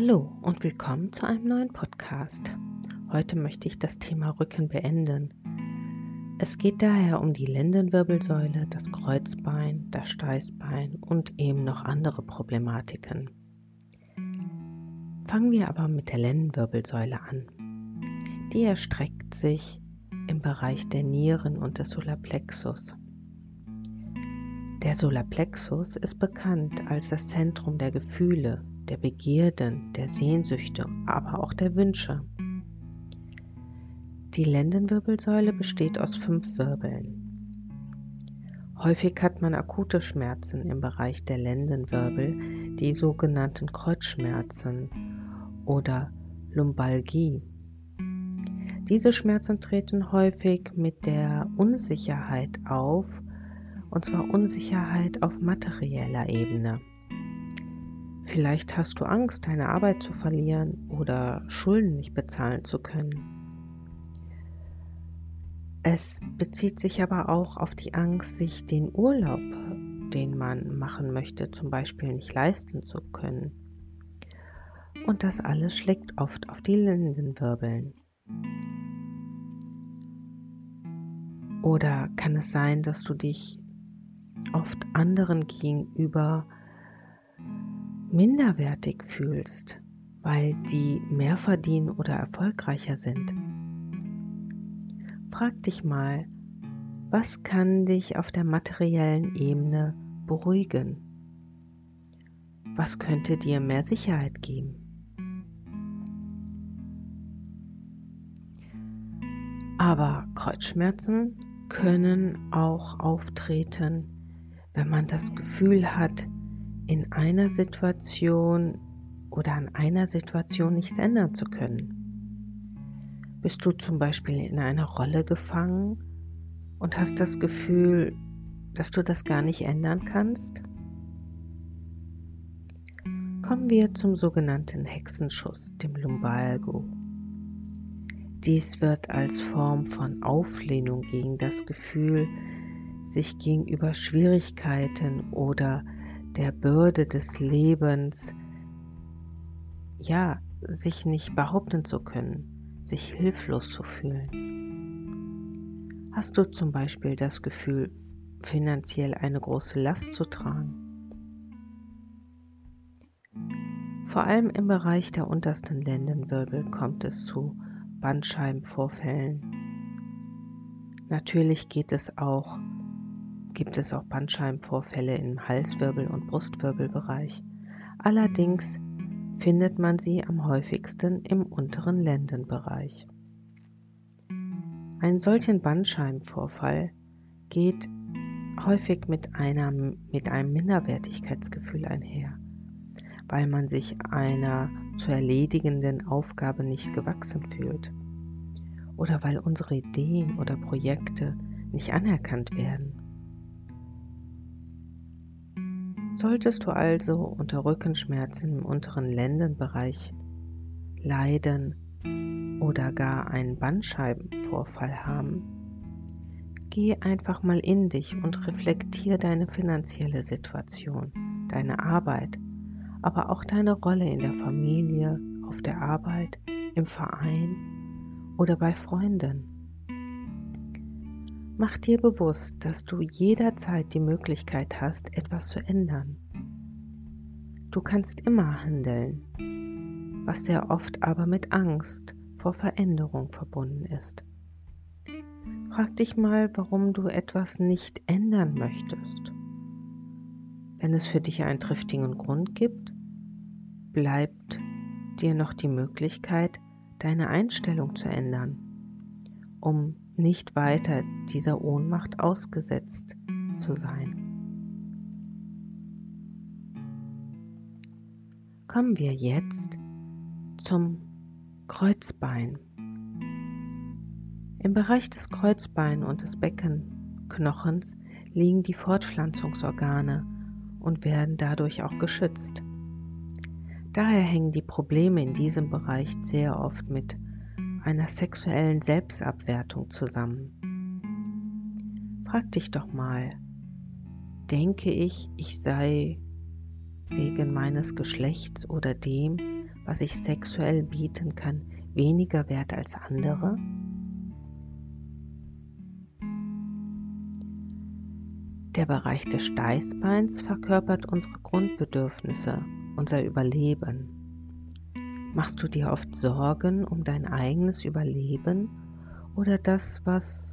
Hallo und willkommen zu einem neuen Podcast. Heute möchte ich das Thema Rücken beenden. Es geht daher um die Lendenwirbelsäule, das Kreuzbein, das Steißbein und eben noch andere Problematiken. Fangen wir aber mit der Lendenwirbelsäule an. Die erstreckt sich im Bereich der Nieren und des Solarplexus. Der Solarplexus ist bekannt als das Zentrum der Gefühle, der Begierden, der Sehnsüchte, aber auch der Wünsche. Die Lendenwirbelsäule besteht aus fünf Wirbeln. Häufig hat man akute Schmerzen im Bereich der Lendenwirbel, die sogenannten Kreuzschmerzen oder Lumbalgie. Diese Schmerzen treten häufig mit der Unsicherheit auf, und zwar Unsicherheit auf materieller Ebene. Vielleicht hast du Angst, deine Arbeit zu verlieren oder Schulden nicht bezahlen zu können. Es bezieht sich aber auch auf die Angst, sich den Urlaub, den man machen möchte, zum Beispiel nicht leisten zu können. Und das alles schlägt oft auf die Lendenwirbeln. Oder kann es sein, dass du dich oft anderen gegenüber minderwertig fühlst, weil die mehr verdienen oder erfolgreicher sind. Frag dich mal, was kann dich auf der materiellen Ebene beruhigen? Was könnte dir mehr Sicherheit geben? Aber Kreuzschmerzen können auch auftreten, wenn man das Gefühl hat, in einer Situation oder an einer Situation nichts ändern zu können. Bist du zum Beispiel in einer Rolle gefangen und hast das Gefühl, dass du das gar nicht ändern kannst? Kommen wir zum sogenannten Hexenschuss, dem Lumbalgo. Dies wird als Form von Auflehnung gegen das Gefühl, sich gegenüber Schwierigkeiten oder der Bürde des Lebens, ja, sich nicht behaupten zu können, sich hilflos zu fühlen. Hast du zum Beispiel das Gefühl, finanziell eine große Last zu tragen? Vor allem im Bereich der untersten Lendenwirbel kommt es zu Bandscheibenvorfällen. Natürlich geht es auch gibt es auch Bandscheibenvorfälle im Halswirbel- und Brustwirbelbereich. Allerdings findet man sie am häufigsten im unteren Lendenbereich. Ein solchen Bandscheibenvorfall geht häufig mit, einer, mit einem Minderwertigkeitsgefühl einher, weil man sich einer zu erledigenden Aufgabe nicht gewachsen fühlt oder weil unsere Ideen oder Projekte nicht anerkannt werden. Solltest du also unter Rückenschmerzen im unteren Lendenbereich leiden oder gar einen Bandscheibenvorfall haben, geh einfach mal in dich und reflektier deine finanzielle Situation, deine Arbeit, aber auch deine Rolle in der Familie, auf der Arbeit, im Verein oder bei Freunden. Mach dir bewusst, dass du jederzeit die Möglichkeit hast, etwas zu ändern. Du kannst immer handeln, was sehr oft aber mit Angst vor Veränderung verbunden ist. Frag dich mal, warum du etwas nicht ändern möchtest. Wenn es für dich einen triftigen Grund gibt, bleibt dir noch die Möglichkeit, deine Einstellung zu ändern, um nicht weiter dieser Ohnmacht ausgesetzt zu sein. Kommen wir jetzt zum Kreuzbein. Im Bereich des Kreuzbein und des Beckenknochens liegen die Fortpflanzungsorgane und werden dadurch auch geschützt. Daher hängen die Probleme in diesem Bereich sehr oft mit einer sexuellen Selbstabwertung zusammen. Frag dich doch mal, denke ich, ich sei wegen meines Geschlechts oder dem, was ich sexuell bieten kann, weniger wert als andere? Der Bereich des Steißbeins verkörpert unsere Grundbedürfnisse, unser Überleben. Machst du dir oft Sorgen um dein eigenes Überleben oder das, was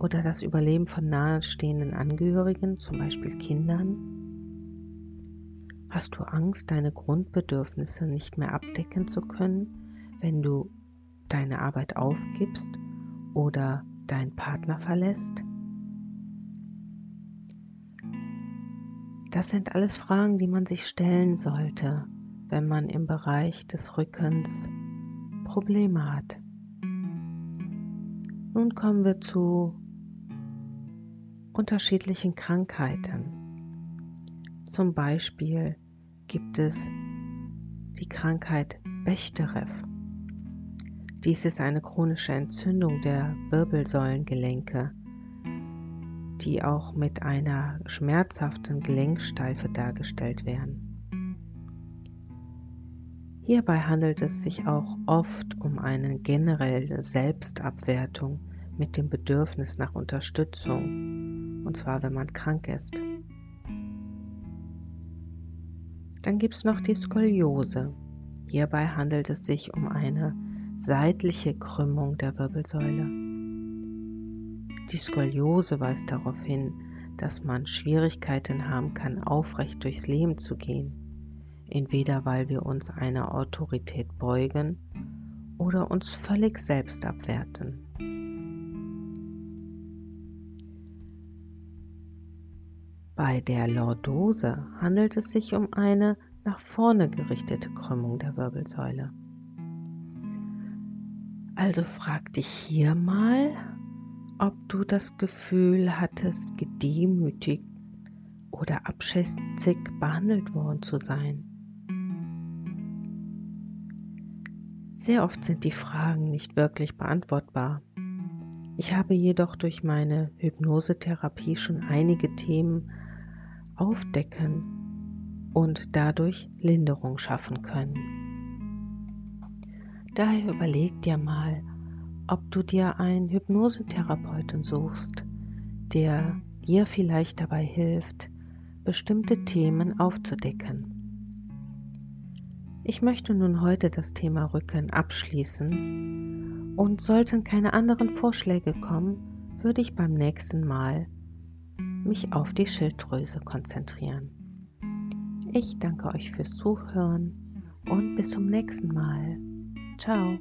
oder das Überleben von nahestehenden Angehörigen, zum Beispiel Kindern? Hast du Angst, deine Grundbedürfnisse nicht mehr abdecken zu können, wenn du deine Arbeit aufgibst oder deinen Partner verlässt? Das sind alles Fragen, die man sich stellen sollte, wenn man im Bereich des Rückens Probleme hat. Nun kommen wir zu unterschiedlichen Krankheiten. Zum Beispiel gibt es die Krankheit Bechterew. Dies ist eine chronische Entzündung der Wirbelsäulengelenke, die auch mit einer schmerzhaften Gelenksteife dargestellt werden. Hierbei handelt es sich auch oft um eine generelle Selbstabwertung mit dem Bedürfnis nach Unterstützung, und zwar wenn man krank ist. Dann gibt es noch die Skoliose. Hierbei handelt es sich um eine seitliche Krümmung der Wirbelsäule. Die Skoliose weist darauf hin, dass man Schwierigkeiten haben kann, aufrecht durchs Leben zu gehen, entweder weil wir uns einer Autorität beugen oder uns völlig selbst abwerten. Bei der Lordose handelt es sich um eine nach vorne gerichtete Krümmung der Wirbelsäule. Also frag dich hier mal, ob du das Gefühl hattest, gedemütigt oder abschätzig behandelt worden zu sein. Sehr oft sind die Fragen nicht wirklich beantwortbar. Ich habe jedoch durch meine Hypnosetherapie schon einige Themen aufdecken und dadurch Linderung schaffen können. Daher überleg dir mal, ob du dir einen Hypnosetherapeuten suchst, der dir vielleicht dabei hilft, bestimmte Themen aufzudecken. Ich möchte nun heute das Thema Rücken abschließen und sollten keine anderen Vorschläge kommen, würde ich beim nächsten Mal mich auf die Schilddrüse konzentrieren. Ich danke euch fürs Zuhören und bis zum nächsten Mal. Ciao.